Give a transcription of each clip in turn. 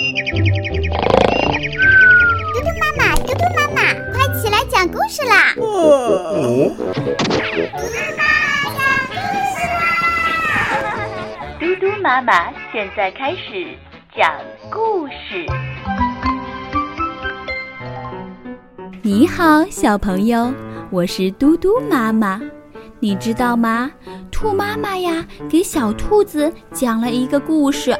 嘟嘟妈妈，嘟嘟妈妈，快起来讲故事啦！嘟嘟妈讲故事啦！嘟嘟妈妈现在开始讲故事。你好，小朋友，我是嘟嘟妈妈。你知道吗？兔妈妈呀，给小兔子讲了一个故事。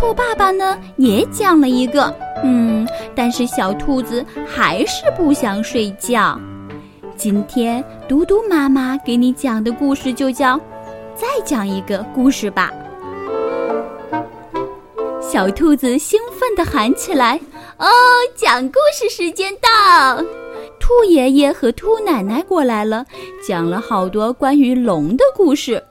兔爸爸呢，也讲了一个。嗯，但是小兔子还是不想睡觉。今天嘟嘟妈妈给你讲的故事就叫《再讲一个故事吧》。小兔子兴奋地喊起来：“哦，讲故事时间到！”兔爷爷和兔奶奶过来了，讲了好多关于龙的故事。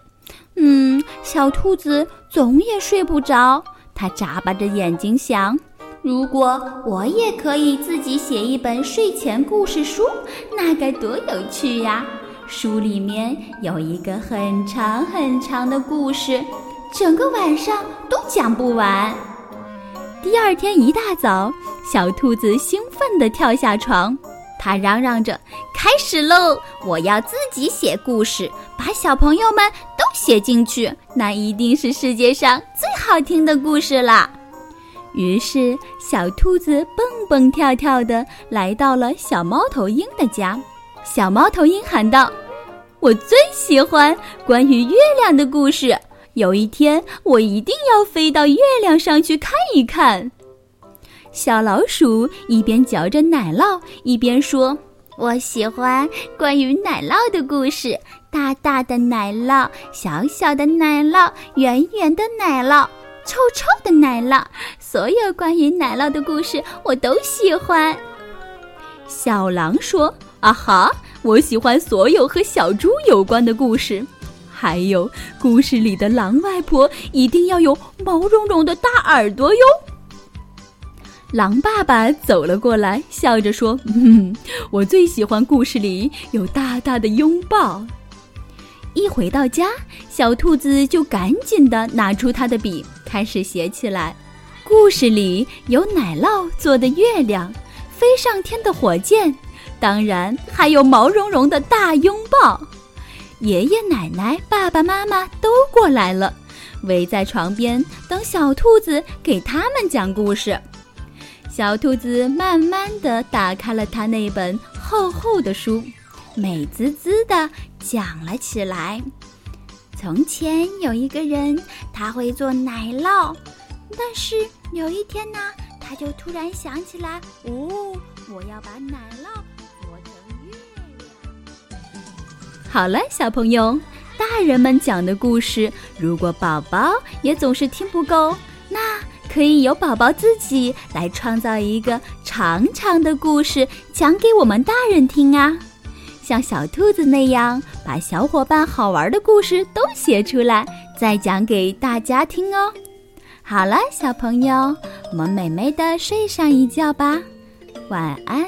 嗯，小兔子总也睡不着，他眨巴着眼睛想：如果我也可以自己写一本睡前故事书，那该多有趣呀！书里面有一个很长很长的故事，整个晚上都讲不完。第二天一大早，小兔子兴奋地跳下床。他嚷嚷着：“开始喽！我要自己写故事，把小朋友们都写进去，那一定是世界上最好听的故事啦！”于是，小兔子蹦蹦跳跳地来到了小猫头鹰的家。小猫头鹰喊道：“我最喜欢关于月亮的故事，有一天我一定要飞到月亮上去看一看。”小老鼠一边嚼着奶酪，一边说：“我喜欢关于奶酪的故事。大大的奶酪，小小的奶酪，圆圆的奶酪，臭臭的奶酪，所有关于奶酪的故事我都喜欢。”小狼说：“啊哈，我喜欢所有和小猪有关的故事，还有故事里的狼外婆一定要有毛茸茸的大耳朵哟。”狼爸爸走了过来，笑着说：“嗯，我最喜欢故事里有大大的拥抱。”一回到家，小兔子就赶紧的拿出他的笔，开始写起来。故事里有奶酪做的月亮，飞上天的火箭，当然还有毛茸茸的大拥抱。爷爷奶奶、爸爸妈妈都过来了，围在床边等小兔子给他们讲故事。小兔子慢慢地打开了它那本厚厚的书，美滋滋地讲了起来。从前有一个人，他会做奶酪，但是有一天呢，他就突然想起来，哦，我要把奶酪做成月亮。好了，小朋友，大人们讲的故事，如果宝宝也总是听不够，那。可以由宝宝自己来创造一个长长的故事，讲给我们大人听啊！像小兔子那样，把小伙伴好玩的故事都写出来，再讲给大家听哦。好了，小朋友，我们美美的睡上一觉吧，晚安。